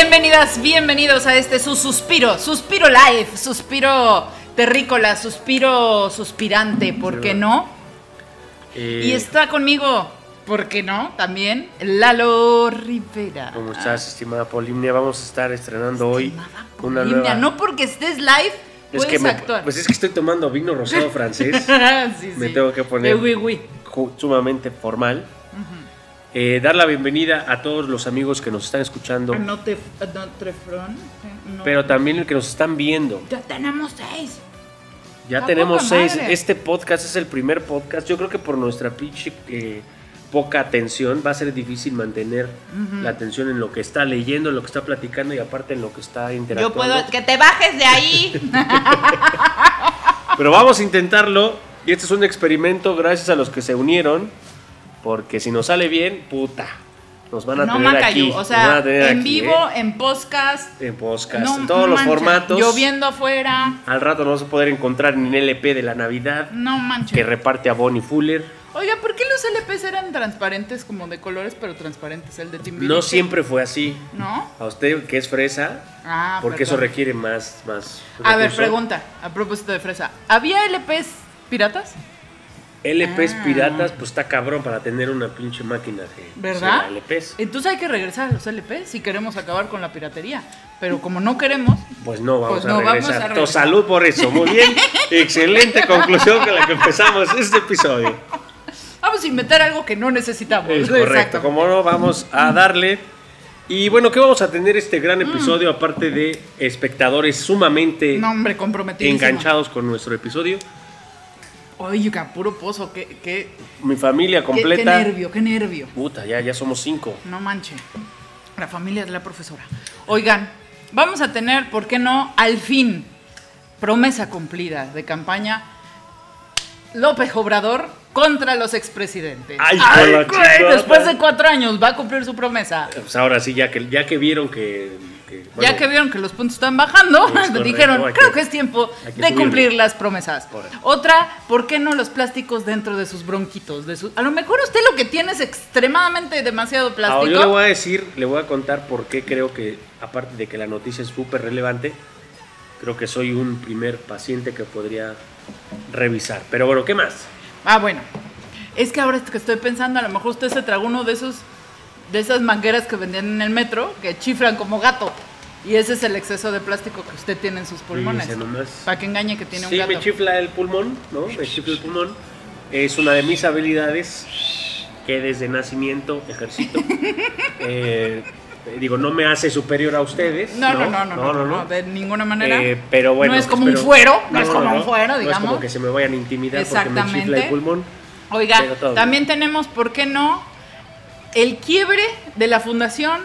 Bienvenidas, bienvenidos a este su suspiro, suspiro live, suspiro terrícola, suspiro suspirante, ¿por qué no? Eh, Y está conmigo, ¿por qué no? También Lalo Rivera. ¿Cómo estás, estimada Polimnia? Vamos a estar estrenando hoy una Polimnia, nueva... No porque estés live, es puedes que me- actuar. Pues es que estoy tomando vino rosado francés, Sí, me sí. tengo que poner- Eh, oui, oui. ju- sumamente formal. Eh, dar la bienvenida a todos los amigos que nos están escuchando, Ah, No te, no te fron, no. pero también el que nos están viendo. Ya tenemos seis. Ya ¡A tenemos seis. madre! Este podcast es el primer podcast. Yo creo que por nuestra pinche eh, poca atención va a ser difícil mantener la atención en lo que está leyendo, en lo que está platicando y aparte en lo que está Yo interactuando. puedo, que te bajes de ahí. Pero vamos a intentarlo. Y este es un experimento gracias a los que se unieron. Porque si nos sale bien, puta. Nos van a no tener Macayu, aquí. o nos van sea, en aquí, vivo, ¿eh? en podcast. En podcast, no en todos los formatos. Lloviendo afuera. Al rato nos vamos a poder encontrar en el LP de la Navidad No manches. que reparte a Bonnie Fuller. Oiga, ¿por qué los LPs eran transparentes como de colores, pero transparentes el de Timbiriche? No siempre fue así. ¿No? A usted que es fresa, Ah, porque eso requiere más, más A ver, pregunta, a propósito de fresa. ¿Había LPs piratas? LPs Ah. piratas, pues está cabrón para tener una pinche máquina de ¿Verdad? LPs. Entonces hay que regresar a los LPs si queremos acabar con la piratería. Pero como no queremos, Pues no, vamos, Pues a, no, vamos regresar. a regresar. Salud por eso. Muy bien. Excelente conclusión con la que empezamos este episodio. vamos a inventar algo que no necesitamos. Es correcto. Como no, vamos a darle. Y bueno, ¿qué vamos a tener este gran episodio aparte de espectadores sumamente. No, hombre, comprometido. enganchados con nuestro episodio? Oiga, puro pozo, qué, qué, Mi familia completa. qué nervio, qué nervio. Puta, ya, ya somos cinco. No manche. La familia de la profesora. Oigan, vamos a tener, ¿por qué no? Al fin, promesa cumplida de campaña. López Obrador contra los expresidentes. Ay, la güey, después de cuatro años va a cumplir su promesa. Pues ahora sí, ya que, ya que vieron que. Que, ya que vieron que los puntos están bajando, correcto, dijeron, creo que- que es tiempo de cumplir subirle". las promesas. Correcto. Otra, ¿por qué no los plásticos dentro de sus bronquitos? De su- A lo mejor usted lo que tiene es extremadamente demasiado plástico. Ahora yo le voy a decir, le voy a contar por qué creo que, aparte de que la noticia es súper relevante, creo que soy un primer paciente que podría revisar. Pero bueno, ¿qué más? Ah, bueno. Es que ahora que estoy pensando, a lo mejor usted se tragó uno de esos de esas mangueras que vendían en el metro que chifran como gato. Y ese es el exceso de plástico que usted tiene en sus pulmones. Nomás. Para que engañe que tiene Sí, un gato. me chifla el pulmón, ¿no? Me chifla el pulmón. Es una de mis habilidades que desde nacimiento ejercito. Eh, digo, no me hace superior a ustedes. No, no, no, no, no, no, de ninguna manera. Eh, pero bueno, no es como espero- un fuero, no, es como un fuero, No digamos. es como que se me vayan a intimidar porque me chifla el pulmón. Oiga, también tenemos, ¿por qué no? El quiebre de la fundación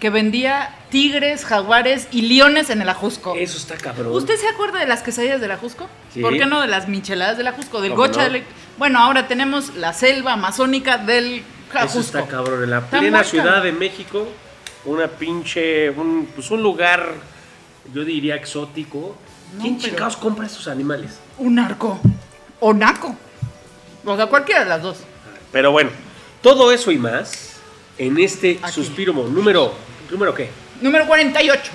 que vendía tigres, jaguares y leones en el Ajusco. Eso está cabrón. ¿Usted se acuerda de las quesadillas del Ajusco? Sí. ¿Por qué no de las micheladas del Ajusco? Del ¿Cómo gocha no? del... Bueno, ahora tenemos la selva amazónica del Eso Ajusco. está cabrón. En la Está plena ciudad de México, una pinche. Un, pues un lugar, yo diría exótico. No, ¿Quién chingados compra esos animales? Un narco. O naco. O sea, cualquiera de las dos. Pero bueno, todo eso y más en este Aquí. suspiro mo- número. ¿Número qué? Número 48.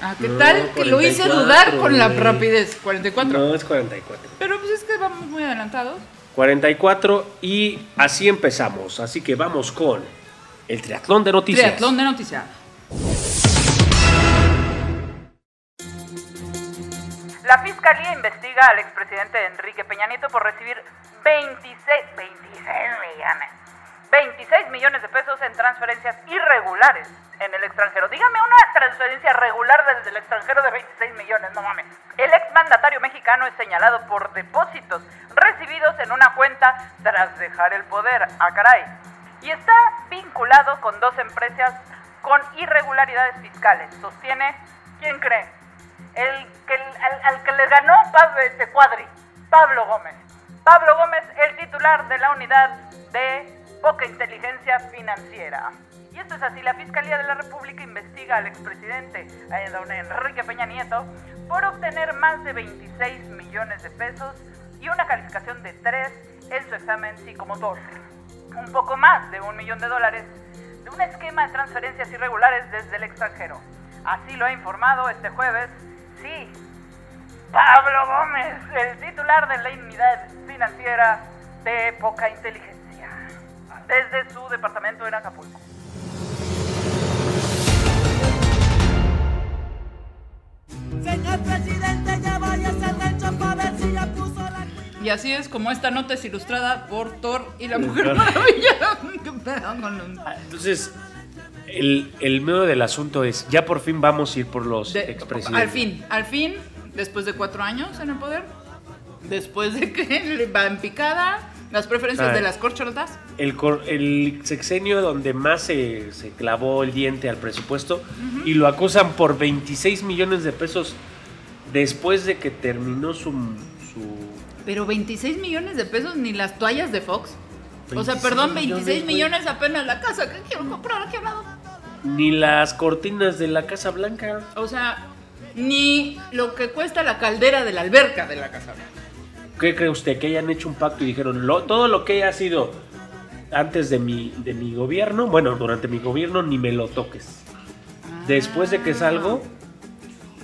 Ah, ¿qué No, tal? Que lo hice 44, dudar con la rapidez. 44. No, es 44. Pero pues es que vamos muy adelantados. 44 y así empezamos. Así que vamos con el triatlón de noticias. Triatlón de noticias. La fiscalía investiga al expresidente Enrique Peña Nieto por recibir 26, 26 millones. 26 millones de pesos en transferencias irregulares en el extranjero. Dígame una transferencia regular desde el extranjero de 26 millones, no mames. El exmandatario mexicano es señalado por depósitos recibidos en una cuenta tras dejar el poder. Ah, caray. Y está vinculado con dos empresas con irregularidades fiscales. Sostiene, ¿quién cree? El que, al, al que le ganó Pablo este cuadri, Pablo Gómez. Pablo Gómez, el titular de la unidad de poca inteligencia financiera. Y esto es así, la Fiscalía de la República investiga al expresidente don Enrique Peña Nieto por obtener más de 26 millones de pesos y una calificación de 3 en su examen psicomotor. Un poco más de un millón de dólares un esquema de transferencias irregulares desde el extranjero. Así lo ha informado este jueves, sí, Pablo Gómez, el titular de la unidad financiera de poca inteligencia, desde su departamento en Acapulco. Señor presidente, ya váyase al rancho pa' ver si ya puso la... Y así es como esta nota es ilustrada por Thor y la Mujer Maravilla. ¿Qué pedo con los- Entonces, el, el medio del asunto es, ya por fin vamos a ir por los De- expresidentes. al fin, al fin, después de cuatro años en el poder, después de que le va en picada las preferencias de las corcholatas, El, cor- el sexenio donde más se, se clavó el diente al presupuesto y lo acusan por 26 millones de pesos después de que terminó su... su pero 26 millones de pesos ni las toallas de Fox. O sea, 26 perdón, millones, 26 güey. millones apenas la casa que quiero comprar aquí al lado. ni las cortinas de la Casa Blanca. O sea, ni lo que cuesta la caldera de la alberca de la casa. ¿Qué cree usted? Que hayan hecho un pacto y dijeron, lo- todo lo que haya sido antes de mi, de mi gobierno, bueno, durante mi gobierno, ni me lo toques. Después de que salgo,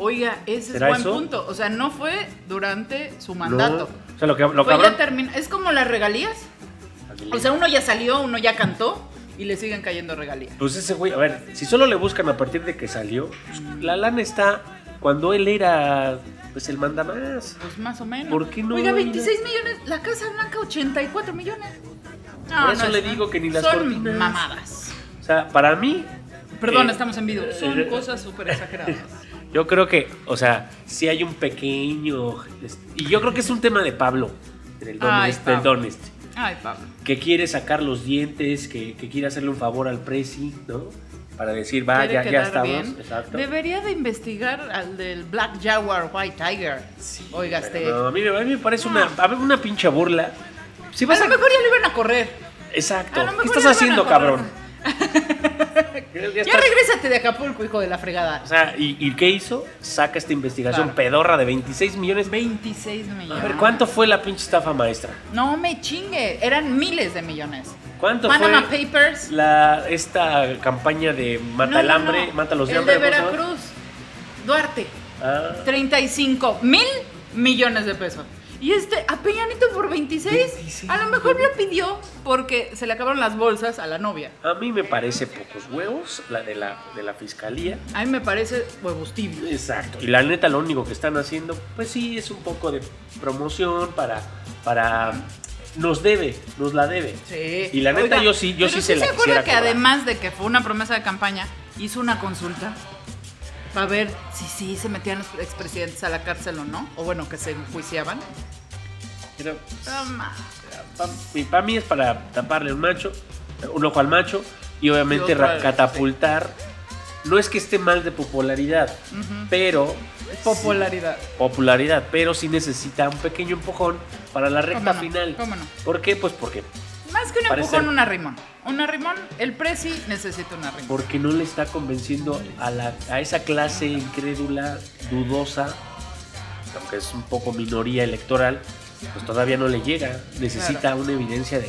Oiga, ese es ¿Será buen eso? punto. O sea, no fue durante su mandato. no. O sea, lo que lo Fue cabrón- ya termina. Es como las regalías. O sea, uno ya salió, uno ya cantó y le siguen cayendo regalías. Pues ese güey, a ver, si solo le buscan a partir de que salió, pues, la lana está cuando él era, pues el manda más. Pues más o menos. ¿Por qué no Oiga, hay 26 millones. La Casa Blanca, 84 millones. No, Por eso no le digo que ni las son cortinas. mamadas. O sea, para mí, Perdón, Eh, estamos en vivo. Son eh, cosas súper exageradas. yo creo que, o sea, sí hay un pequeño, y yo creo que es un tema de Pablo, del Don, Ay, este, del Pablo. Este, Ay, Pablo. que quiere sacar los dientes, que, que quiere hacerle un favor al Prezi, ¿no? Para decir, va, Quiere ya, ya estamos. Exacto. Debería de investigar al del Black Jaguar White Tiger. Oiga, este. No, a, mí, a mí me parece una, a ver, una pinche burla. Si A vas lo a, mejor ya lo iban a correr. Exacto. a ¿Qué estás ya a haciendo, cabrón? Ya Ya estás- regrésate de Acapulco, hijo de la fregada. O sea, ¿y, y qué hizo? Saca esta investigación Claro. pedorra de 26 millones. 26 millones. A ver, ¿cuánto fue la pinche estafa maestra? No me chingue, eran miles de millones. ¿Cuánto Panama fue Papers. la, esta campaña de mata No, el hambre, no. mata los de El hambre? de ¿cómo se llama? Veracruz. Duarte. Ah, 35 mil millones de pesos. Y este, a Peñanito por 26, 26 a lo mejor lo pidió porque se le acabaron las bolsas a la novia. a mí me parece pocos huevos la de la, de la fiscalía. A mí me parece huevos tibios. Exacto. Y la neta, lo único que están haciendo, pues sí, es un poco de promoción para. para nos debe, nos la debe. Sí. Y la neta, yo sí- yo sí se la se quisiera que cobrar. además de que fue una promesa de campaña, hizo una consulta para ver si sí se metían los expresidentes a la cárcel o no, o bueno, que se enjuiciaban. Pero, Toma. para mí es para taparle un macho, un ojo al macho y obviamente Y catapultar. No es que esté mal de popularidad, pero Popularidad. popularidad, pero sí necesita un pequeño empujón para la recta final. ¿Cómo no? ¿Por qué? Pues porque Más que un Parece- empujón, un arrimón. Un arrimón, el presi necesita un arrimón. porque no le está convenciendo a, la, a esa clase incrédula, dudosa, aunque es un poco minoría electoral, pues todavía no le llega. Necesita Claro. una evidencia de...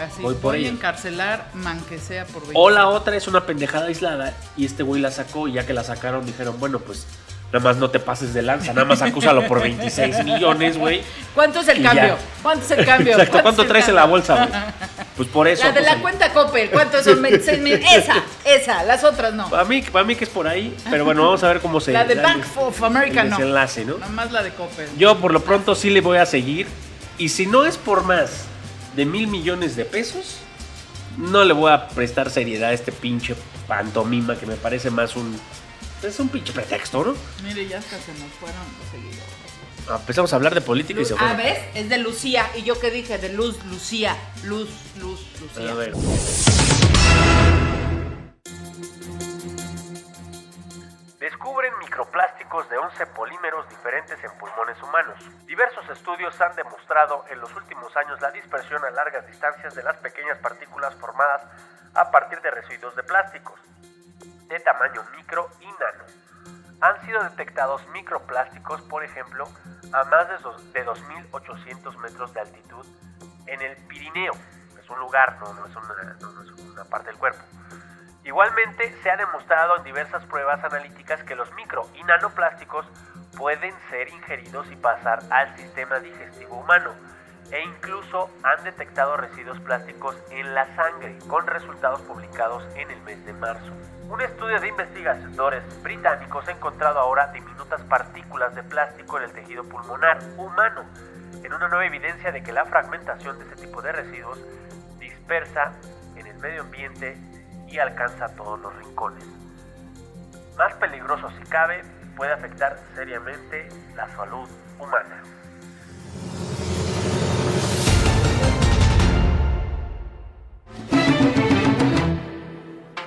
Así, Voy voy, por a ella. encarcelar, man que sea por 20. O la otra es una pendejada aislada y este güey la sacó y ya que la sacaron dijeron, bueno, pues nada más no te pases de lanza, nada más acúsalo por 26 millones, güey. ¿Cuánto es el cambio? ya. ¿Cuánto es el cambio? Exacto, ¿cuánto el traes en la bolsa, güey? Pues por eso. La de la pues, cuenta Coppel, ¿cuántos son 26 mil? Esa, esa, las otras no. Para mí, para mí que es por ahí, pero bueno, vamos a ver cómo se La de Bank el- of America el no. ¿no? Nomás la de Coppel. Yo por lo pronto sí le voy a seguir y si no es por más de mil millones de pesos, no le voy a prestar seriedad a este pinche pantomima que me parece más un... Es un pinche pretexto, ¿no? Mire, ya hasta se nos fueron los seguidores. Ah, Empezamos a hablar de política y se ah, fueron. ¿ves? Es de Lucía. ¿Y yo qué dije? De Luz, Lucía. Luz, Luz, Lucía. A ver. Descubren microplásticos de 11 polímeros diferentes en pulmones humanos. Diversos estudios han demostrado en los últimos años la dispersión a largas distancias de las pequeñas partículas formadas a partir de residuos de plásticos, de tamaño micro y nano. Han sido detectados microplásticos, por ejemplo, a más de dos- de 2.800 metros de altitud en el Pirineo. Es un lugar, no, no es, una, no es una parte del cuerpo. Igualmente, se ha demostrado en diversas pruebas analíticas que los micro y nanoplásticos pueden ser ingeridos y pasar al sistema digestivo humano e incluso han detectado residuos plásticos en la sangre con resultados publicados en el mes de marzo. Un estudio de investigadores británicos ha encontrado ahora diminutas partículas de plástico en el tejido pulmonar humano, en una nueva evidencia de que la fragmentación de este tipo de residuos dispersa en el medio ambiente y alcanza todos los rincones. Más peligroso si cabe, puede afectar seriamente la salud humana.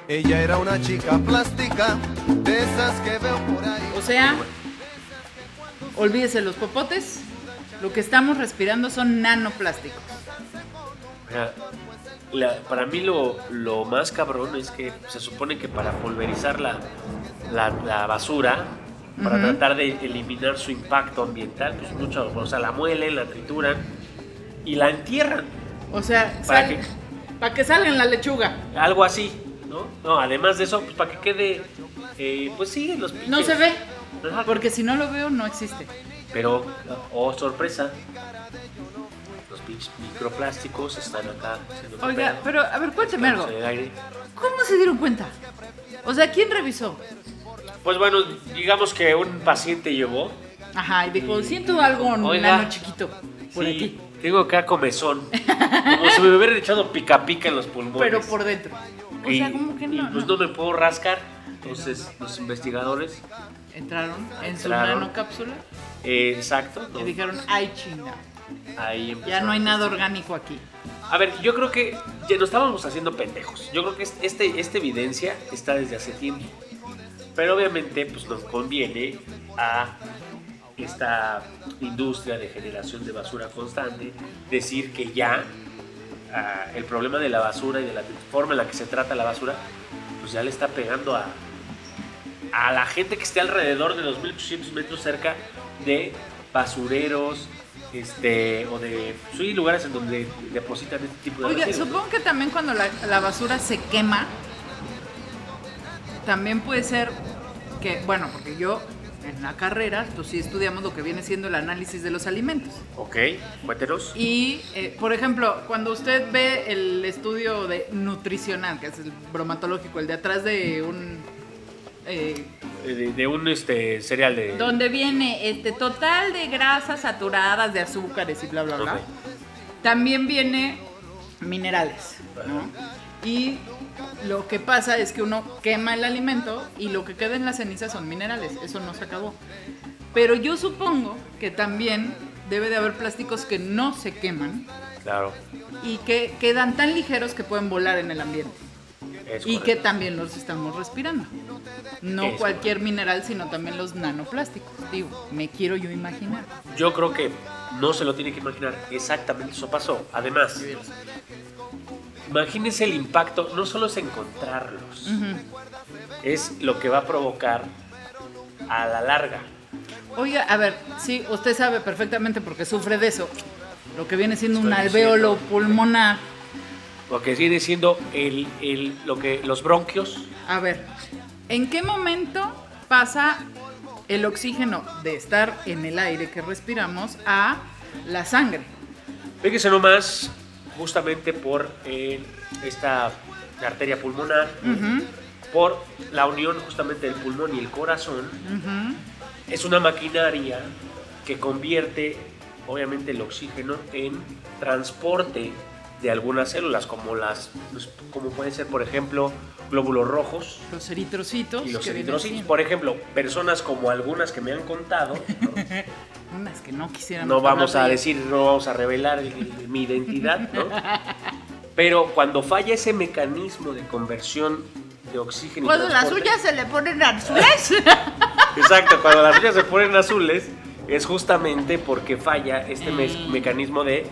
Ella era una chica plástica, de esas que veo por ahí. O sea, olvídese los popotes. Lo que estamos respirando son nanoplásticos. La- para mí lo, lo más cabrón es que se supone que para pulverizar la, la, la basura, para tratar de eliminar su impacto ambiental, pues mucho, o sea, la muelen, la trituran y la entierran. O sea, ¿Para sal- qué? para que salga en la lechuga. Algo así, ¿no? No, además de eso, pues para que quede, eh, pues sí, los pinches. No se ve. Ajá. Porque si no lo veo, no existe. Pero, oh sorpresa, microplásticos están acá. Oiga, pedo. pero a ver, cuénteme algo. ¿Cómo se dieron cuenta? O sea, ¿quién revisó? Pues bueno, digamos que un paciente llegó. Ajá, y dijo, siento algo Oiga. nano chiquito por sí, aquí. Tengo acá comezón. Como si me hubieran echado pica pica en los pulmones. Pero por dentro. O Y- sea, ¿cómo que y no? pues no? no me puedo rascar. Entonces, los investigadores, Entraron en su Entraron. nanocápsula eh, exacto, ¿no? y dijeron, ay chinga, ahí ya no hay nada orgánico aquí. A ver, yo creo que ya nos estábamos haciendo pendejos. Yo creo que es- este, esta evidencia está desde hace tiempo. Pero obviamente pues nos conviene a esta industria de generación de basura constante decir que ya ah, el problema de la basura y de la forma en la que se trata la basura pues ya le está pegando a, a la gente que esté alrededor de los 1800 metros cerca de basureros este o de sí, lugares en donde depositan este tipo de Oiga, residuos. supongo que también cuando la, la basura se quema, también puede ser que, bueno, porque yo en la carrera, pues sí estudiamos lo que viene siendo el análisis de los alimentos. Ok, cuéntenos. Y, eh, por ejemplo, cuando usted ve el estudio de nutricional, que es el bromatológico, el de atrás de un... eh, De, de un este cereal de donde viene este total de grasas saturadas, de azúcares y bla, bla, bla. También viene minerales, ¿no? Y lo que pasa es que uno quema el alimento y lo que queda en las cenizas son minerales, eso no se acabó. Pero yo supongo que también debe de haber plásticos que no se queman Claro. y que quedan tan ligeros que pueden volar en el ambiente. Es Y que también los estamos respirando. No Es cualquier mineral, sino también los nanoplásticos. Digo, me quiero yo imaginar. Yo creo que no se lo tiene que imaginar. Exactamente eso pasó. Además, imagínense el impacto, no solo es encontrarlos, es lo que va a provocar a la larga. Oiga, a ver, sí, usted sabe perfectamente porque sufre de eso. Lo que viene siendo un Estoy alvéolo diciendo. pulmonar. Lo que viene siendo el, el- lo que, los bronquios. A ver, ¿en qué momento pasa el oxígeno de estar en el aire que respiramos a la sangre? Fíjese nomás, justamente por eh, esta arteria pulmonar, por la unión justamente del pulmón y el corazón, es una maquinaria que convierte obviamente el oxígeno en transporte de algunas células como las pues, como pueden ser por ejemplo glóbulos rojos Los eritrocitos. y los eritrocitos por ejemplo personas como algunas que me han contado ¿no? Unas que no quisiéramos no vamos a de decir no vamos a revelar el- el- mi identidad ¿no? pero cuando falla ese mecanismo de conversión de oxígeno y Cuando las suyas se le ponen azules. Exacto, cuando las uñas se ponen azules es justamente porque falla este Mm. mecanismo de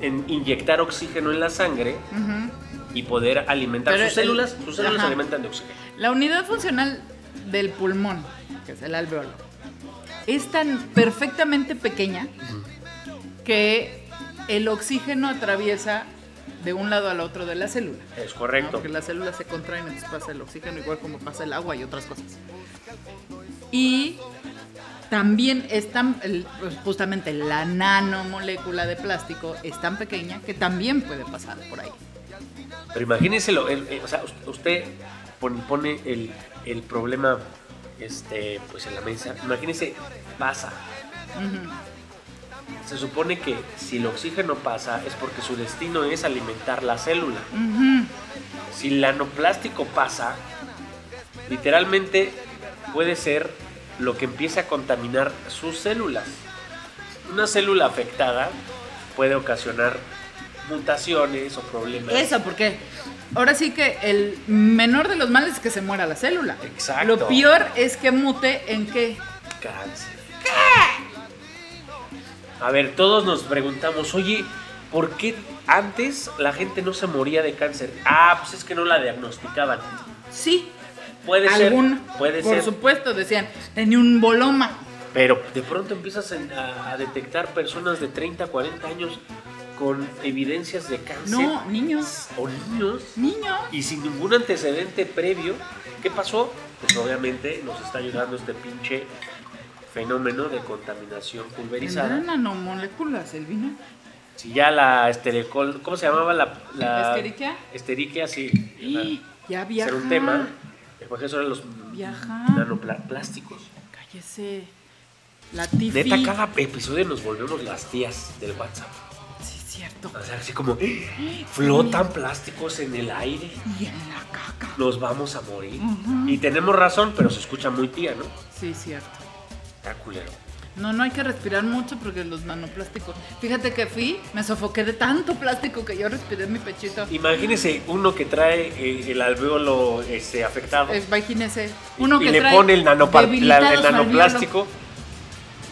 en- inyectar oxígeno en la sangre y poder alimentar Pero sus el- células. Sus células se alimentan de oxígeno. La unidad funcional del pulmón, que es el alveolo, es tan perfectamente pequeña que el oxígeno atraviesa de un lado al otro de la célula. Es ¿no? correcto. Porque las células se contraen, entonces pasa el oxígeno igual como pasa el agua y otras cosas. Y también es tan, pues, justamente la nanomolécula de plástico es tan pequeña que también puede pasar por ahí. Pero imagínese, lo, el- el- o sea, us- usted pon- pone el, el problema este, pues en la mesa. Imagínese, pasa. Se supone que si el oxígeno pasa es porque su destino es alimentar la célula. Si el nanoplástico pasa, literalmente puede ser lo que empiece a contaminar sus células. Una célula afectada puede ocasionar mutaciones o problemas. Eso, porque ahora sí que el menor de los males es que se muera la célula. Exacto. Lo peor es que mute en qué. Cáncer. A ver, todos nos preguntamos, oye, ¿por qué antes la gente no se moría de cáncer? Ah, pues es que no la diagnosticaban. Sí. Puede Algún, ser, puede por ser. supuesto, decían, tenía un boloma. Pero de pronto empiezas a, a detectar personas de 30, 40 años con evidencias de cáncer. No, niños, O niños. niños. Y sin ningún antecedente previo. ¿Qué pasó? Pues obviamente nos está ayudando este pinche fenómeno de contaminación pulverizada. ¿Tendrán nanomoléculas el vino? Si ya la estericol, ¿cómo se llamaba la, la ¿Escherichia? Escherichia, sí. ¡Ih! Ya viaja. Ser un tema. Porque eso eran los nanoplásticos. Cállese. La tifi. Neta, cada episodio nos volvemos las tías del WhatsApp. Sí, cierto. O sea, así como flotan plásticos en el aire. Y en la caca. Nos vamos a morir. Y tenemos razón, pero se escucha muy tía, ¿no? Sí, cierto. Está culero. No, no hay que respirar mucho porque los nanoplásticos. Fíjate que fui, me sofoqué de tanto plástico que yo respiré en mi pechito. Imagínese uno que trae eh, el alveolo este, afectado. Eh, Imagínese. y- Uno y que le trae pone el, nanopar- la- el nanoplástico.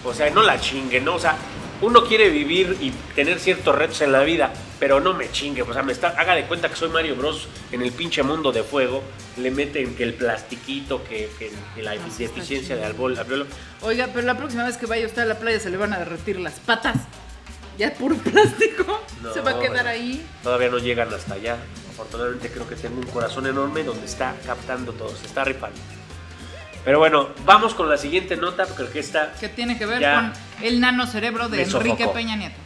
O sea, no la chingue, ¿no? O sea, uno quiere vivir y tener ciertos retos en la vida, pero no me chingue. O sea, me está, haga de cuenta que soy Mario Bros. en el pinche mundo de fuego. Le meten que el plastiquito, que, que- que la está deficiencia de alveolo. alveolo. Oiga, pero la próxima vez que vaya usted a la playa se le van a derretir las patas. Ya es puro plástico. No, se va a quedar ahí. Todavía no llegan hasta allá. Afortunadamente creo que tengo un corazón enorme donde está captando todo, se está rifando. Pero bueno, vamos con la siguiente nota porque que está... Que tiene que ver con el nanocerebro de Me Enrique sofocó. Peña Nieto.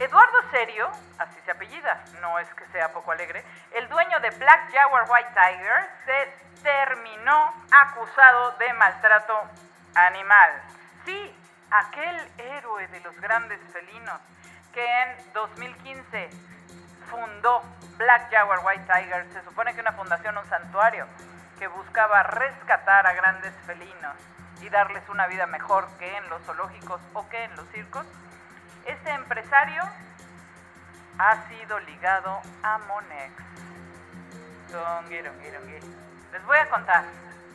Eduardo Serio, así se apellida, no es que sea poco alegre, el dueño de Black Jaguar White Tiger se terminó acusado de maltrato animal. Sí, aquel héroe de los grandes felinos que en 2015 fundó Black Jaguar White Tiger, se supone que una fundación, un santuario, que buscaba rescatar a grandes felinos y darles una vida mejor que en los zoológicos o que en los circos, este empresario ha sido ligado a Monex. Les voy a contar.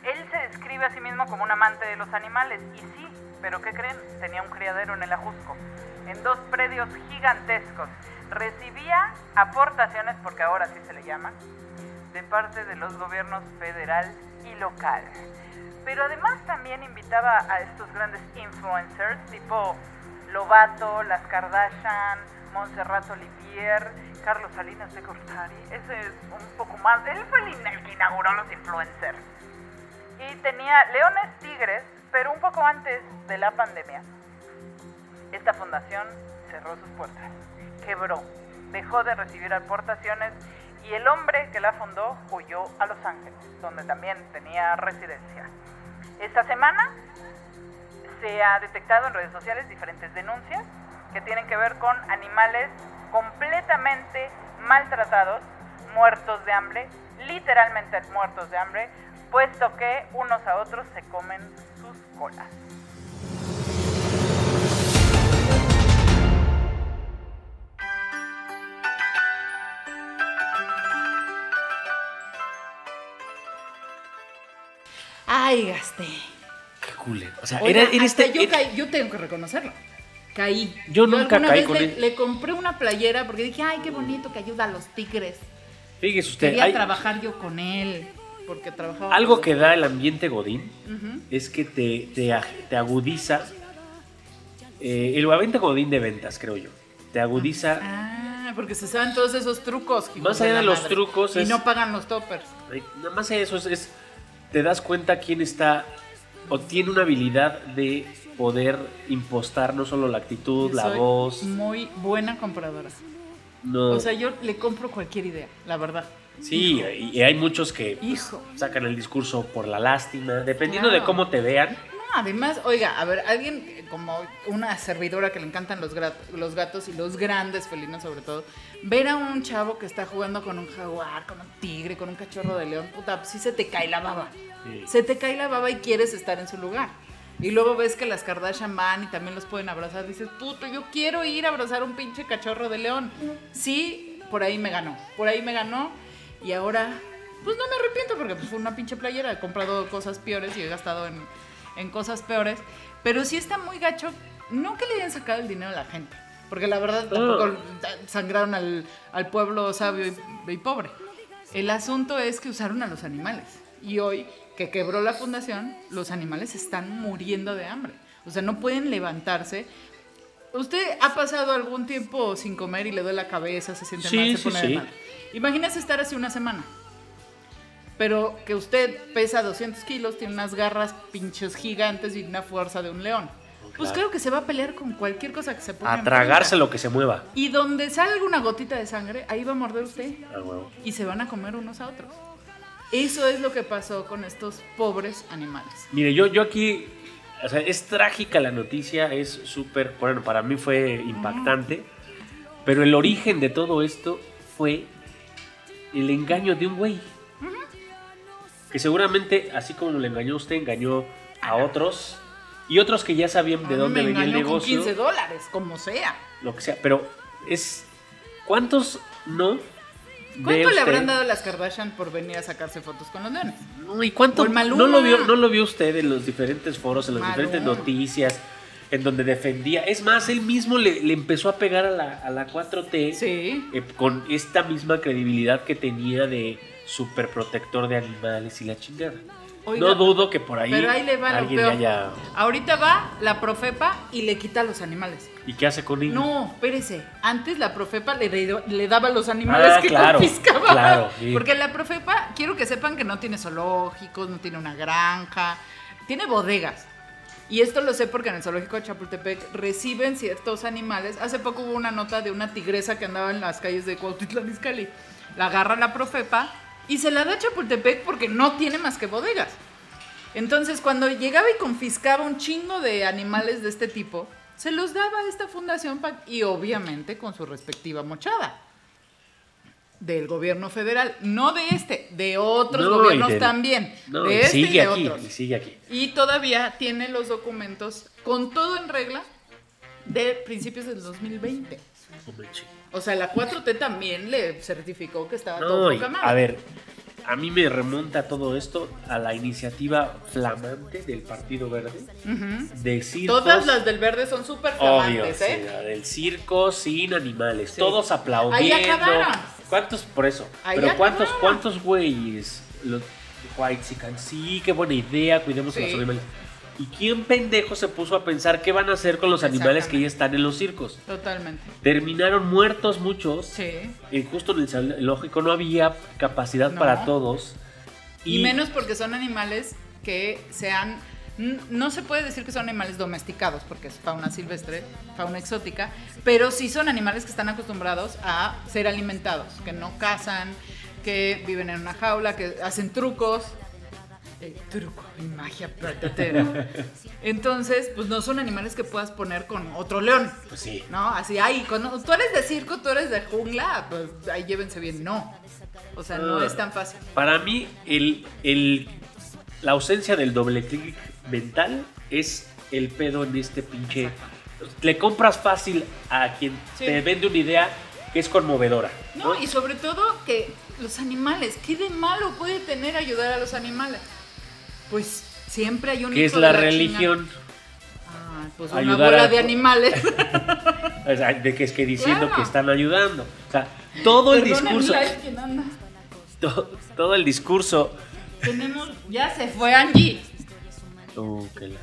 Él se describe a sí mismo como un amante de los animales. Y sí, pero ¿qué creen? Tenía un criadero en el Ajusco. En dos predios gigantescos. Recibía aportaciones, porque ahora sí se le llama, de parte de los gobiernos federal y local. Pero además también invitaba a estos grandes influencers tipo Lobato, Las Kardashian, Montserrat Olivier, Carlos Salinas de Gortari. Ese es un poco más. Él fue el que inauguró los influencers. Y tenía leones tigres, pero un poco antes de la pandemia. Esta fundación cerró sus puertas, quebró, dejó de recibir aportaciones y el hombre que la fundó huyó a Los Ángeles, donde también tenía residencia. Esta semana se ha detectado en redes sociales diferentes denuncias que tienen que ver con animales completamente maltratados, muertos de hambre, literalmente muertos de hambre, puesto que unos a otros se comen sus colas. Ay, gasté. Qué culero. O sea, Oiga, era, era hasta este... yo, era- caí- yo tengo que reconocerlo. Caí. Yo nunca alguna caí vez con le, él. le compré una playera porque dije, ay, qué bonito que ayuda a los tigres. Fíjese usted, Quería hay trabajar yo con él. Porque trabajaba. algo con- que da el ambiente godín Ujú. es que te, te, te agudiza eh, el aventa comodín de ventas, creo yo. Te agudiza. Ah, porque se saben todos esos trucos. Más allá la de los madre. trucos Y es- no pagan los toppers. Ay, Nada más eso es, es- Te das cuenta quién está. O tiene una habilidad de poder impostar no solo la actitud, Yo la soy voz. Muy buena compradora. No. O sea, yo le compro cualquier idea, la verdad. sí, y, y hay muchos que pues, Hijo. sacan el discurso por la lástima. Dependiendo Claro. de cómo te vean. Además, oiga, a ver, alguien como una servidora que le encantan los, gatos y los grandes felinos sobre todo, ver a un chavo que está jugando con un jaguar, con un tigre, con un cachorro de león, puta, sí se te cae la baba. Sí. Se te cae la baba y quieres estar en su lugar. Y luego ves que las Kardashian van y también los pueden abrazar. Dices, puto, yo quiero ir a abrazar a un pinche cachorro de león. Sí, por ahí me ganó. Por ahí me ganó. Y ahora, pues no me arrepiento porque fue una pinche playera. He comprado cosas peores y he gastado en, en cosas peores. Pero sí está muy gacho. No que le hayan sacado el dinero a la gente. Porque la verdad tampoco sangraron al, al pueblo sabio y, y pobre. El asunto es que usaron a los animales. Y hoy que quebró la fundación, los animales están muriendo de hambre. O sea, no pueden levantarse. ¿Usted ha pasado algún tiempo sin comer y le duele la cabeza, se siente Sí, mal, se sí, pone de sí. mal? Imagínese estar así una semana. Pero que usted pesa 200 kilos, tiene unas garras pinches gigantes y una fuerza de un león. Pues Claro. creo que se va a pelear con cualquier cosa que se ponga A tragarse lo que se mueva. Y donde salga una gotita de sangre, ahí va a morder usted Ah, y se van a comer unos a otros. Eso es lo que pasó con estos pobres animales. Mire, yo, yo aquí. O sea, es trágica la noticia, es súper. Bueno, para mí fue impactante. Pero el origen de todo esto fue el engaño de un güey. Que seguramente, así como le engañó a usted, engañó a otros. Y otros que ya sabían de dónde venía el engañó con negocio. 15 dólares, como sea. Lo que sea. Pero es. ¿Cuántos no? ¿Cuánto le habrán dado las Kardashian por venir a sacarse fotos con los leones? No, ¿Y cuánto no lo vio, no lo vio usted en los diferentes foros, en las Maluma. diferentes noticias, en donde defendía? Es más, él mismo le, le empezó a pegar a la, a la 4T Sí. eh, con esta misma credibilidad que tenía de super protector de animales y la chingada. Oiga, no dudo que por ahí, Pero ahí le va lo alguien le peor. haya... Ahorita va la Profepa y le quita a los animales. ¿Y qué hace con ellos? No, espérese. Antes la Profepa le, de- le daba a los animales Ah, que claro, confiscaba. claro, sí. Porque la Profepa, quiero que sepan que no tiene zoológicos, no tiene una granja, tiene bodegas. Y esto lo sé porque en el zoológico de Chapultepec reciben ciertos animales. Hace poco hubo una nota de una tigresa que andaba en las calles de Cuautitlán Izcalli. La agarra la Profepa y se la da a Chapultepec porque no tiene más que bodegas. Entonces, cuando llegaba y confiscaba un chingo de animales de este tipo, se los daba a esta fundación y obviamente con su respectiva mochada. Del gobierno federal, no de este, de otros No, y gobiernos del- también. No, de y este y sigue de aquí, otros. y sigue aquí. Y todavía tiene los documentos con todo en regla de principios del 2020. O sea, la 4T también le certificó que estaba No, todo y, poca madre. a ver, a mí me remonta todo esto a la iniciativa flamante del Partido Verde Ujú. de circos. Todas las del verde son súper Obvio, flamantes, sí, ¿eh? la del circo sin animales, Sí. todos aplaudiendo. Ahí acabaron. ¿Cuántos por eso? Ahí Pero cuántos acabaron. cuántos güeyes los white sí, qué buena idea, cuidemos a los Sí. animales. ¿Y quién pendejo se puso a pensar qué van a hacer con los animales que ya están en los circos? Totalmente. Terminaron muertos muchos. Sí. Y justo en el zoológico no había capacidad No. para todos. Y, menos porque son animales que sean. n- No se puede decir que son animales domesticados, porque es fauna silvestre, fauna exótica, pero sí son animales que están acostumbrados a ser alimentados, que no cazan, que viven en una jaula, que hacen trucos. Eh, truco y magia platatera. Entonces, pues no son animales que puedas poner con otro león. Pues sí. ¿No? Así, ay, cuando tú eres de circo, tú eres de jungla, pues ahí llévense bien. No. O sea, no Ah. es tan fácil. Para mí, el, el- la ausencia del doble clic mental es el pedo en este pinche. Le compras fácil a quien Sí. te vende una idea que es conmovedora. No, y sobre todo que los animales, ¿qué de malo puede tener ayudar a los animales? Pues siempre hay un que es la, de religión. Ah, pues una bola a- de animales. De que es que diciendo Claro. que están ayudando. O sea, todo el discurso. ay, ¿quién anda? to- todo el discurso. Tenemos, ya se fue Angie. La-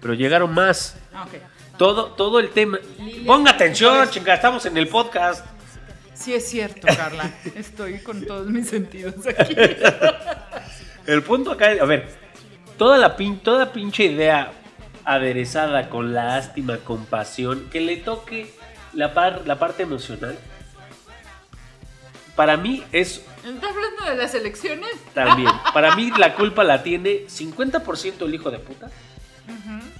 Pero llegaron más. Ah, ok. todo, todo el tema. Ponga atención, pues- chinga, estamos en el podcast. Sí es cierto, Carla. Estoy con todos mis sentidos aquí. El punto acá, a ver, toda la, pin, toda pinche idea aderezada con lástima, compasión, que le toque la, par- la parte emocional, para mí es ¿Está hablando de las elecciones? también, para mí la culpa la tiene 50% el hijo de puta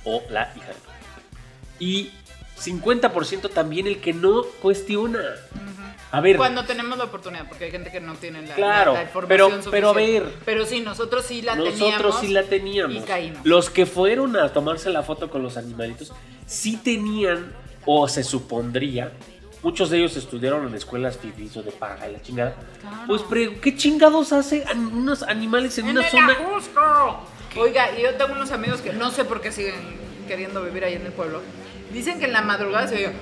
o la hija de puta. Y 50% también el que no cuestiona. A ver, Cuando tenemos la oportunidad, porque hay gente que no tiene la, Claro, la- la información pero- pero a ver. Pero sí, nosotros sí la teníamos. Nosotros sí la teníamos. Y caímos. Los que fueron a tomarse la foto con los animalitos sí tenían, o se supondría, muchos de ellos estudiaron en escuelas fifís o de paga y la chingada. Claro. Pues, pre- ¿qué chingados hace unos animales en, ¡En una el zona? Ajusco! Oiga, y yo tengo unos amigos que no sé por qué siguen queriendo vivir ahí en el pueblo. Dicen que en la madrugada se oye.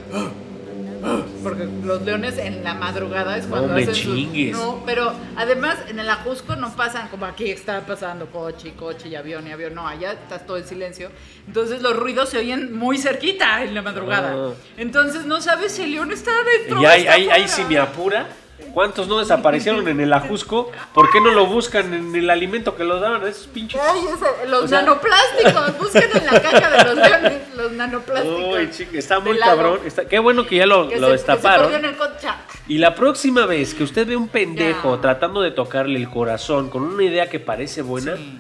Porque los leones en la madrugada es cuando me hacen sus- chingues. No, pero además en el Ajusco no pasan como aquí está pasando coche y coche y avión y avión. No, allá está todo en silencio. Entonces los ruidos se oyen muy cerquita en la madrugada. Ah. Entonces no sabes si el león está adentro Y o ahí, está ahí, ahí afuera. si me apura. ¿Cuántos no desaparecieron en el Ajusco? ¿Por qué no lo buscan en el alimento que los daban a esos pinches? Ay, ese- los O sea- nanoplásticos, busquen en la caja de los leones los nanoplásticos. Uy, chica, está muy cabrón. Está- qué bueno que ya lo, Que lo se- destaparon. Que se perdió en el coche. Y la próxima vez que usted ve un pendejo Ya. tratando de tocarle el corazón con una idea que parece buena, Sí,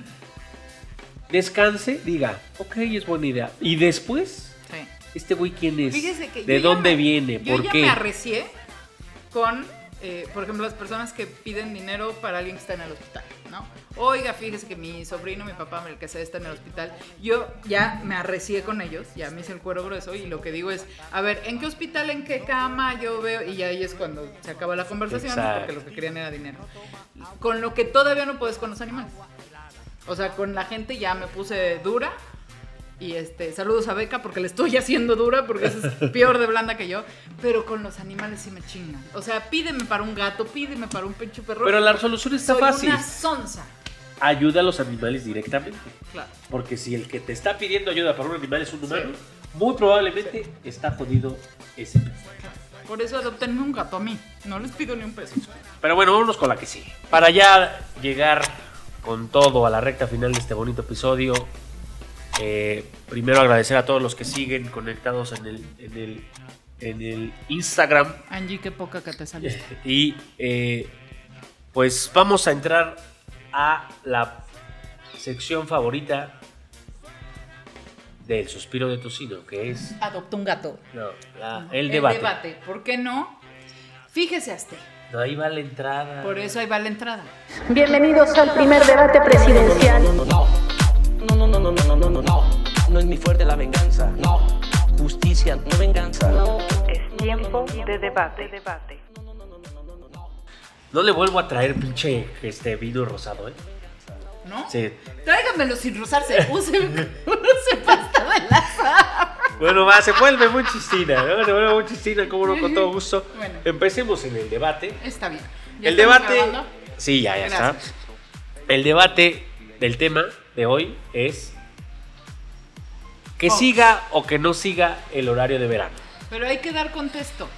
descanse, diga, ok, es buena idea. Y después, sí. ¿este güey quién es? ¿De dónde me- viene? Yo ¿Por ya qué? me arrecié con, eh, por ejemplo, las personas que piden dinero para alguien que está en el hospital, ¿no? Oiga, fíjese que mi sobrino, mi papá, el que sea, está en el hospital. Yo ya me arrecié con ellos, ya me hice el cuero grueso y lo que digo es, a ver, ¿en qué hospital, en qué cama yo veo? Y ahí es cuando se acaba la conversación porque lo que querían era dinero. Con lo que todavía no puedes con los animales. O sea, con la gente ya me puse dura. Y este, saludos a Beca porque le estoy haciendo dura porque es peor de blanda que yo. Pero con los animales sí me chingan. O sea, pídeme para un gato, pídeme para un pinche perro. Pero la resolución está Soy fácil. una sonza. Ayuda a los animales directamente. Claro. Porque si el que te está pidiendo ayuda para un animal es un humano, muy probablemente está jodido ese pez. Por eso adoptenme un gato a mí. No les pido ni un peso. Pero bueno, vámonos con la que sigue. Para ya llegar con todo a la recta final de este bonito episodio, eh, primero agradecer a todos los que siguen conectados en el, en el, en el Instagram. Angie, qué poca que te saliste. Y eh, pues vamos a entrar a la sección favorita del suspiro de tocino, que es Adopta un gato. no, la- el debate. ¿Por qué no? Fíjese hasta. No, ahí va la entrada. Por eso ahí va la entrada. Bienvenidos al primer debate presidencial. No, no, no, no, no, no, no, no, no, no. No es mi fuerte la venganza. No. Justicia, no venganza. Es tiempo de debate. debate. No le vuelvo a traer pinche este vino rosado, ¿eh? ¿No? Sí. Tráigamelo sin rozarse. Use, use pasta de la Bueno, va, se vuelve muy chistina, ¿no? Se vuelve muy chistina, como no, con todo gusto. Bueno. Empecemos en el debate. Está bien. ¿Ya El debate. grabando? Sí, ya, ya Gracias. está. El debate del tema de hoy es que siga o que no siga el horario de verano. Pero hay que dar contexto.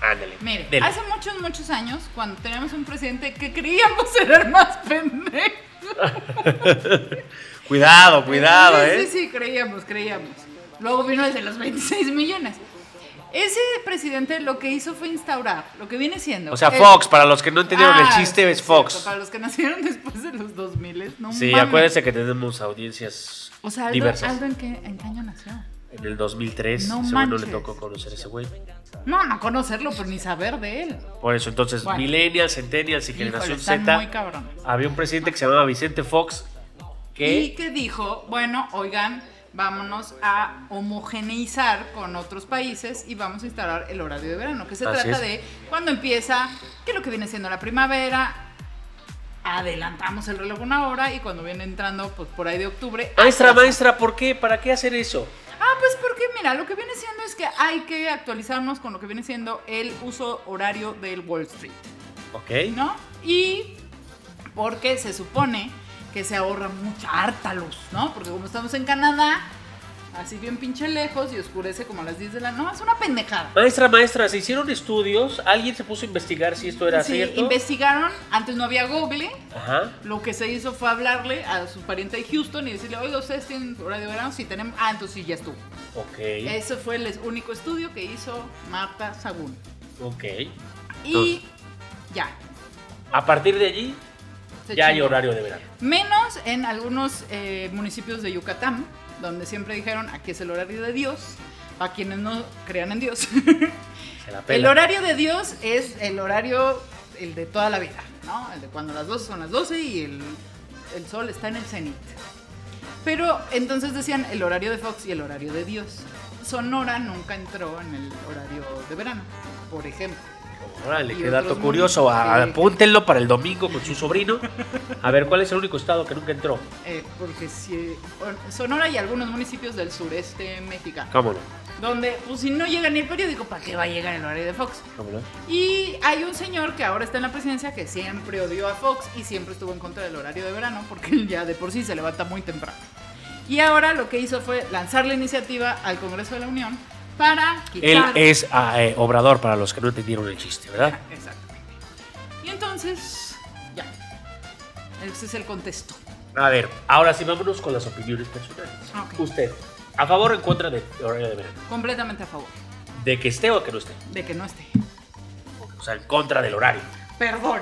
Ándale. Mire, dele. hace muchos, muchos años, cuando teníamos un presidente que creíamos era el más pendejo. Cuidado, cuidado, sí, ¿eh? Sí, sí, creíamos, creíamos. Luego vino el de los 26 millones. Ese presidente lo que hizo fue instaurar lo que viene siendo. O sea, el- Fox, para los que no entendieron el Ah, chiste, es Fox. Para los que nacieron después de los 2000, no Sí, mames. acuérdense que tenemos audiencias O sea, Aldo, diversas. Aldo, ¿en, qué, ¿en qué año nació? En el 2003, No según no le tocó conocer a ese güey. No, no conocerlo, pero ni saber de él. Por eso, entonces, Bueno. millennials, centennials y Híjole, generación Z, muy había un presidente que se llamaba Vicente Fox, Y que que dijo, bueno, oigan, vámonos a homogeneizar con otros países y vamos a instalar el horario de verano, que se Así trata es. de cuando empieza, que lo que viene siendo la primavera, adelantamos el reloj una hora y cuando viene entrando, pues por ahí de octubre. Maestra, maestra, ¿por qué? ¿Para qué hacer eso? Ah, pues porque mira, lo que viene siendo es que hay que actualizarnos con lo que viene siendo el uso horario del Wall Street. Ok. ¿no? Y porque se supone que se ahorra mucha harta luz, ¿no? Porque como estamos en Canadá, así bien pinche lejos y oscurece como a las 10 de la noche. No, es una pendejada. Maestra, maestra, se hicieron estudios. ¿Alguien se puso a investigar si esto era Sí, cierto? investigaron, antes no había Google, Ajá. lo que se hizo fue hablarle a su pariente de Houston y decirle, oiga, ¿ustedes tienen horario de verano? Sí, tenemos. Ah, entonces sí, ya estuvo. Ok. Ese fue el único estudio que hizo Marta Sagún. Ok. Y ya. A partir de allí, ya hay horario de verano. Menos en algunos eh, municipios de Yucatán, donde siempre dijeron, aquí es el horario de Dios, para quienes no crean en Dios. Se la el horario de Dios es el horario, el de toda la vida, ¿no? El de cuando las 12 son las 12 y el, el sol está en el cenit. Pero entonces decían el horario de Fox y el horario de Dios. Sonora nunca entró en el horario de verano, por ejemplo. Órale, qué dato curioso. A-. Apúntenlo para el domingo con su sobrino. A ver, ¿cuál es el único estado que nunca entró? Eh, porque si, Sonora y algunos municipios del sureste mexicano. ¿Cómo no? Donde, pues si no llega ni el periódico, ¿para qué va a llegar el horario de Fox? ¿Cómo no? Y hay un señor que ahora está en la presidencia que siempre odió a Fox y siempre estuvo en contra del horario de verano porque él ya de por sí se levanta muy temprano. Y ahora lo que hizo fue lanzar la iniciativa al Congreso de la Unión para Él quitar... es ah, eh, obrador para los que no entendieron el chiste, ¿verdad? Exactamente. Y entonces, ya. Ese es el contexto. A ver, ahora sí vámonos con las opiniones personales. Ok. Usted, ¿a favor o en contra de horario de verano? Completamente a favor ¿De que esté o que no esté? de que no esté. O sea, en contra del horario. Perdón.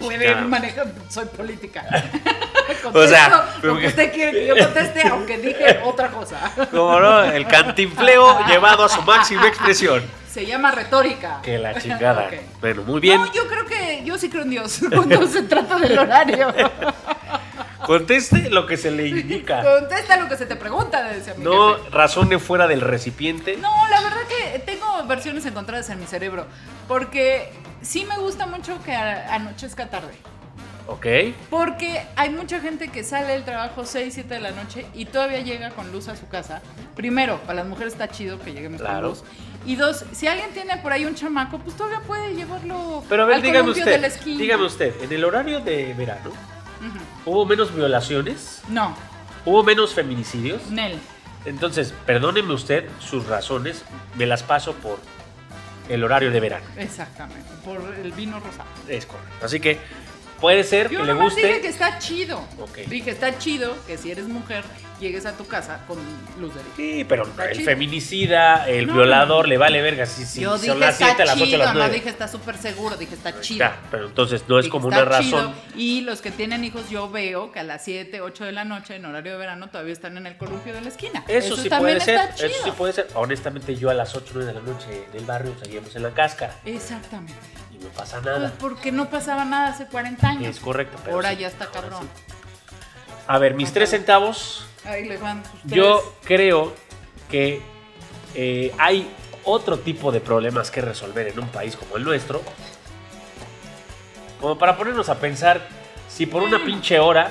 Puede manejar, soy política. O sea, Contesto lo que usted quiere que yo conteste, aunque dije otra cosa. Como no, el cantinfleo llevado a su máxima expresión. Se llama retórica. Que la chingada. Ok. Bueno, muy bien. No, yo creo que yo sí creo en Dios cuando se trata del horario. Conteste lo que se le indica. Contesta lo que se te pregunta, decía mi No jefe. razone fuera del recipiente. No, la verdad que tengo versiones encontradas en mi cerebro. Porque sí me gusta mucho que anochezca tarde. Ok. Porque hay mucha gente que sale del trabajo 6, 7 de la noche y todavía llega con luz a su casa. Primero, para las mujeres está chido que lleguemos Claro. con luz. Y dos, si alguien tiene por ahí un chamaco, pues todavía puede llevarlo Pero a ver, al dígame columpio de la usted. esquina. Dígame usted, en el horario de verano. ¿hubo menos violaciones? No, ¿Hubo menos feminicidios? Nel. Entonces, perdóneme usted sus razones, me las paso por el horario de verano. Exactamente, por el vino rosado. Es correcto. Así que puede ser Yo que le guste. dije que está chido. Ok. Dije, está chido que si eres mujer, llegues a tu casa con luz de. Sí, pero Está el chido. feminicida, el No, violador, le vale verga si, si Yo dije, son las 7, está las 8, chido, las no 9. dije, está súper seguro, dije, está chido. Ya, pero entonces no es Dije, como está una chido. razón. Y los que tienen hijos, yo veo que a las 7, 8 de la noche, en horario de verano, todavía están en el columpio de la esquina. Eso, sí puede ser, está chido. eso sí puede ser. Honestamente, yo a las 8, 9 de la noche del barrio seguíamos en la cáscara Exactamente. No pasa Pues nada. porque no pasaba nada hace 40 años. Es correcto. pero Ahora sí, ya está cabrón. sí. A ver, mis tres centavos. Ahí les van ustedes. Yo creo que eh, hay otro tipo de problemas que resolver en un país como el nuestro. Como para ponernos a pensar si por una Mm. pinche hora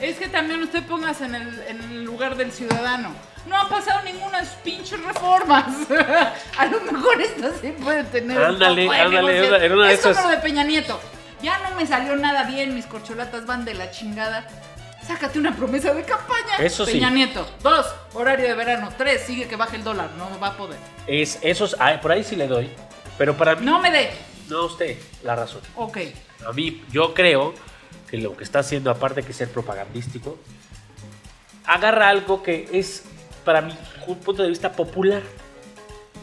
Es que también usted en el, en el lugar del ciudadano. No han pasado ninguna pinches reformas. A lo mejor esta sí puede tener. Ándale, ándale, era- era una de es como esas- de Peña Nieto. Ya no me salió nada bien, mis corcholatas van de la chingada. Sácate una promesa de campaña. Eso sí. Peña Nieto. Dos, horario de verano. Tres, sigue que baje el dólar. No va a poder. es esos, por ahí sí le doy, pero para mí No me dé. no usted la razón. Ok. A mí yo creo que lo que está haciendo aparte que ser propagandístico agarra algo que es para mi punto de vista popular.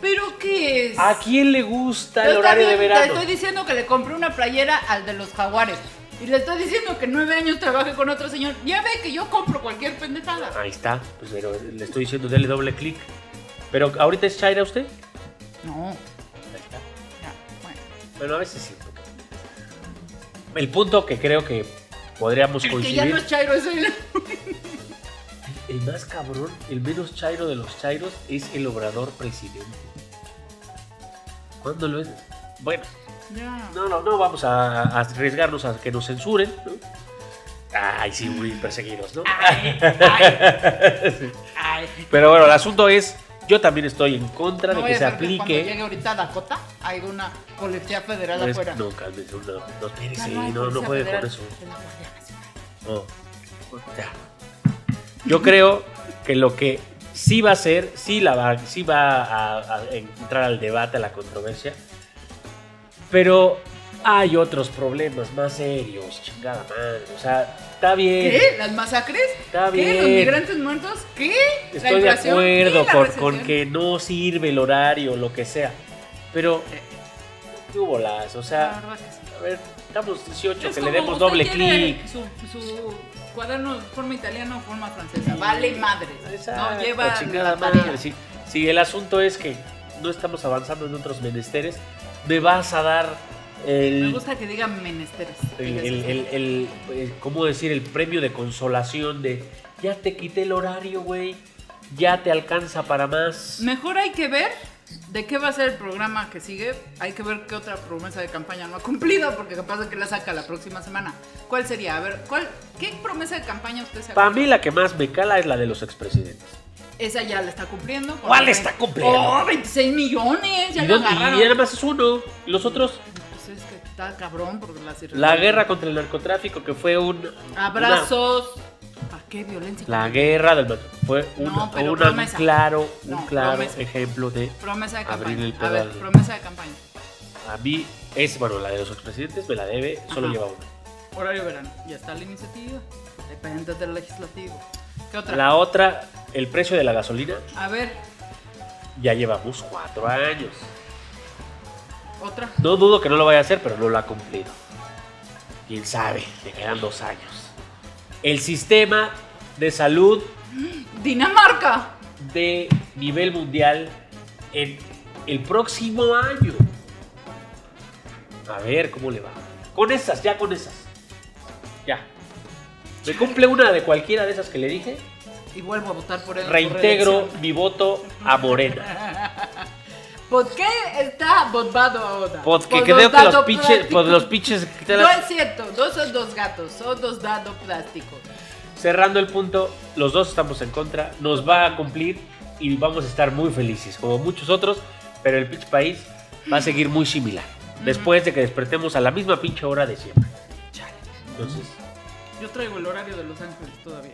¿Pero qué es? ¿A quién le gusta Yo el horario de verano? Te estoy diciendo que le compré una playera al de los jaguares. Y le estoy diciendo que nueve años trabaje con otro señor. Ya ve que yo compro cualquier pendejada. Ahí está, pues pero le estoy diciendo dele doble clic. Pero ahorita es Chaira usted? No, Ahí está. ya, bueno. Bueno, a veces sí. El punto que creo que podríamos El que coincidir. ya no es Chairo, es el... El más cabrón, el menos chairo de los chairos es el obrador presidente. ¿Cuándo lo es? Bueno, no, no, no vamos a, a arriesgarnos a que nos censuren. ¿no? Ay, sí, muy perseguidos, ¿no? Ay, ay, ay. Pero bueno, el asunto es, yo también estoy en contra No de que se hacer que cuando aplique. llegue ahorita a Dakota, hay una policía federal No, es- afuera. no, cálmese, no, no, no, no puede con eso. No. Ya. Yo creo que lo que sí va a ser, sí, la va, sí va a, a entrar al debate, a la controversia. Pero hay otros problemas más serios, chingada madre. O sea, está bien. ¿Qué? ¿Las masacres? Está ¿Qué? ¿Los bien. migrantes muertos? ¿Qué? ¿La Estoy de acuerdo ¿Qué? ¿La con, que no sirve el horario, lo que sea. Pero, ¿qué hubo las? O sea, a ver, estamos 18, Es que le demos doble clic. Su, su cuaderno forma italiana o forma francesa. Vale madre. Exacto, No lleva chingada la tarea. madre. Si, si el asunto es que no estamos avanzando en otros menesteres, me vas a dar Me el, gusta que digan menesteres. el, el- el- el- el- ¿cómo decir? El premio de consolación de ya te quité el horario, güey. Ya te alcanza para más. Mejor hay que ver de qué va a ser el programa que sigue. Hay que ver qué otra promesa de campaña no ha cumplido, porque capaz de que la saca la próxima semana. ¿Cuál sería? A ver, ¿cuál, ¿qué promesa de campaña usted se Para acuerda? mí la que más me cala es la de los expresidentes. Esa ya la está cumpliendo. ¿Cuál la está cumpliendo? ¡Oh, 26 millones! Ya Y, lo no- y nada más es uno. Y los otros, Pues es que está cabrón porque las la guerra contra el narcotráfico, que fue un... Abrazos. ¿Para qué violencia? la guerra del narcotráfico. Fue un, No, claro, un No, claro promesa. ejemplo de... Promesa de Abrir el A ver, pedal. promesa de campaña. A mí es, bueno, la de los expresidentes me la debe, solo Ajá. lleva una. Horario verano. Ya está la iniciativa. Depende del legislativo. ¿Qué otra? La otra, el precio de la gasolina, A ver, ya llevamos cuatro años. otra. No dudo que no lo vaya a hacer, pero no lo ha cumplido. Quién sabe, le quedan dos años. El sistema de salud Dinamarca. de nivel mundial en el próximo año. A ver cómo le va. Con esas, ya con esas. Ya. Me cumple una de cualquiera de esas que le dije. Y vuelvo a votar por él. Reintegro mi voto a Morena. ¿Por qué está votado ahora? Porque Por creo que los pinches, plásticos. por los pinches. No es cierto, dos son dos gatos, son dos dados plásticos. Cerrando el punto, los dos estamos en contra. Nos va a cumplir y vamos a estar muy felices, como muchos otros. Pero el pinche país va a seguir muy similar. Después de que despertemos a la misma pinche hora de siempre. Entonces, Yo traigo el horario de Los Ángeles todavía.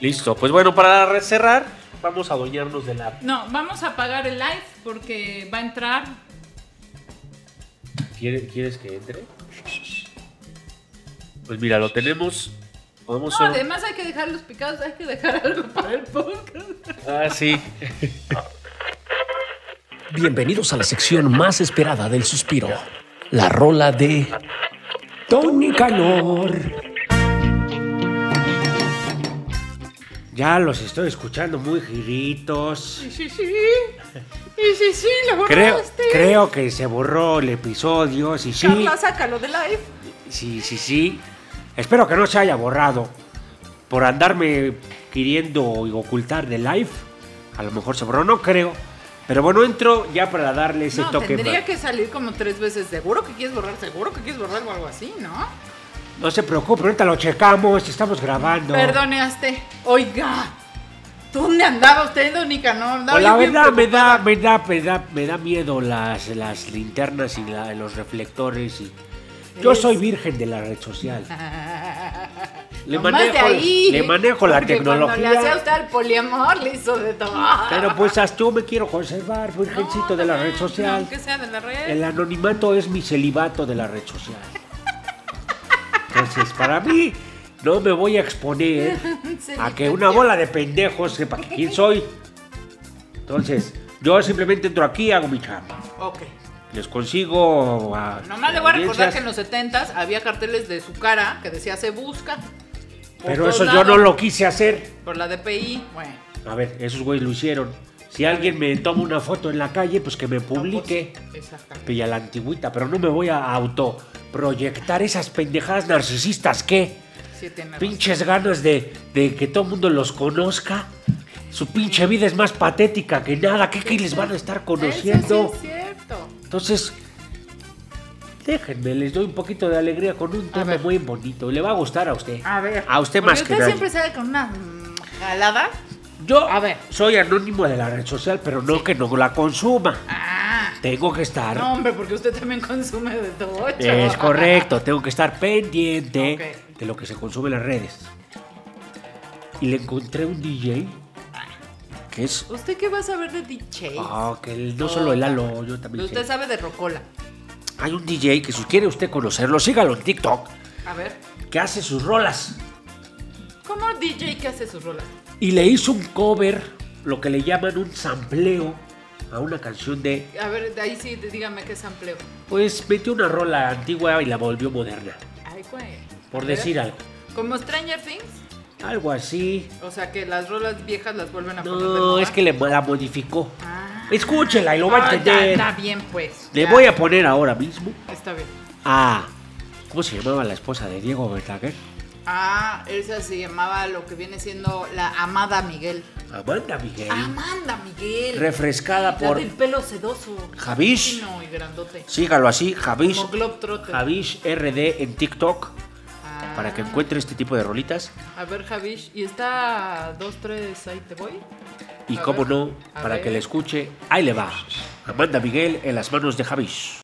listo. Pues bueno, para cerrar, vamos a adueñarnos de la. No, vamos a apagar el live porque va a entrar. ¿Quieres, ¿quieres que entre? Pues mira, lo tenemos. Podemos No, además hay que dejar los picados, hay que dejar algo para el podcast. Ah, sí. Bienvenidos a la sección más esperada del suspiro. La rola de Tony Canor. Ya los estoy escuchando muy giritos. Sí, sí, sí. Y sí, sí, lo Creo, creo que se borró el episodio. Sí, sí. Carla, sácalo de live. Sí, sí, sí. Espero que no se haya borrado. Por andarme queriendo ocultar de live. A lo mejor se borró, no creo. Pero bueno, entro ya para darle ese No, toque. tendría más. que salir como tres veces. Seguro que quieres borrar, seguro que quieres borrar o algo así, ¿no? No se preocupe, ahorita lo checamos. Estamos grabando. Perdoneaste. Oiga, ¿dónde andaba usted, Don Nicanor? Andaba la bien verdad me da, me da, me da, me da miedo las, las linternas y la- los reflectores. Y... Yo soy virgen de la red social. Le No manejo, de ahí, le manejo la porque Cuando le hacía tecnología. usted al poliamor, le hizo de todo. Pero pues hasta yo me quiero conservar, virgencito No, de la red social. Aunque sea de la red. El anonimato es mi celibato de la red social. Entonces, para mí, no me voy a exponer a que una bola de pendejos sepa que quién soy. Entonces, yo simplemente entro aquí y hago mi chamba. Ok. Les consigo a Nomás le voy a recordar que en los 70 había carteles de su cara que decía se busca. Pero eso yo no lo quise hacer. Por la DPI, bueno. A ver, esos güeyes lo hicieron. Si alguien me toma una foto en la calle, pues que me publique. Exactamente. Y a la antigüita, pero no me voy a autoproyectar esas pendejadas narcisistas que pinches ganas de, de que todo el mundo los conozca. Su pinche vida es más patética que nada. ¿Qué, qué les van a estar conociendo? Eso sí es cierto. Entonces, déjenme, les doy un poquito de alegría con un tema muy bonito. Le va a gustar a usted. A ver. A usted más que usted nadie. siempre sale con una mm, jalada. Yo A ver. soy anónimo de la red social, pero no que no la consuma. Ah. Tengo que estar. No, hombre, porque usted también consume de todo. Es correcto, tengo que estar pendiente de lo que se consume en las redes. Y le encontré un DJ que es... ¿Usted qué va a saber de DJ? Ah, que el- no solo el halo, yo también Usted sé. sabe de Rocola. Hay un DJ que si quiere usted conocerlo, sígalo en TikTok, A ver, que hace sus rolas. ¿cómo DJ que hace sus rolas? Y le hizo un cover, lo que le llaman un sampleo, a una canción de... A ver, de ahí sí, dígame qué es amplio. Pues metió una rola antigua y la volvió moderna, Ay, güey. por decir algo. ¿Como Stranger Things? Algo así. O sea, que las rolas viejas las vuelven a poner de No, es que le, la modificó. Ah. Escúchela y lo va a Ah, entender. está bien, pues. Le ya. voy a poner ahora mismo Está bien. a... ¿Cómo se llamaba la esposa de Diego Verdaguer? Ah, esa se llamaba lo que viene siendo la Amada Miguel. Amanda Miguel. Amanda Miguel. Refrescada por del pelo sedoso. Javish. Fino y grandote. Sígalo así, Javish. Como Globetrotter. Javish RD en TikTok. Ah. Para que encuentre este tipo de rolitas. A ver, Javish. ¿Y está dos, tres, ahí te voy? Y A cómo ver, no, a para ver. que le escuche, ahí le va. Amanda Miguel en las manos de Javish.